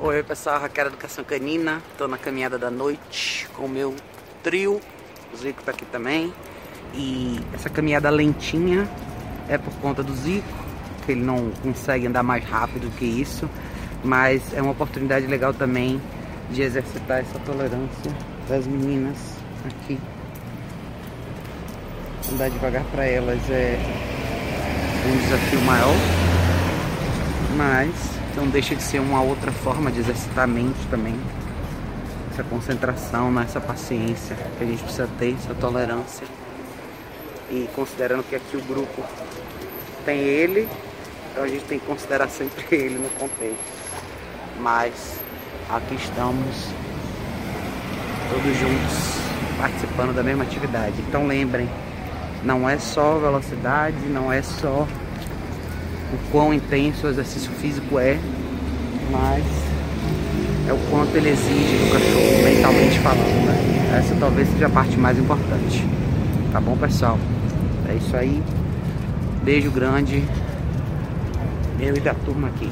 Oi pessoal, Raquel Educação Canina. Estou na caminhada da noite com o meu trio. O Zico tá aqui também. E essa caminhada lentinha é por conta do Zico, que ele não consegue andar mais rápido que isso. Mas é uma oportunidade legal também de exercitar essa tolerância das meninas aqui. Andar devagar para elas é um desafio maior, mas não deixa de ser uma outra forma de exercitar a mente também. Essa concentração, né? essa paciência que a gente precisa ter, essa tolerância. E considerando que aqui o grupo tem ele, então a gente tem que considerar sempre ele no contexto. Mas aqui estamos todos juntos participando da mesma atividade. Então lembrem, não é só velocidade, não é só o quão intenso o exercício físico é, mas é o quanto ele exige do cachorro, mentalmente falando, né? Essa talvez seja a parte mais importante. Tá bom, pessoal? É isso aí. Beijo grande. Eu e da turma aqui.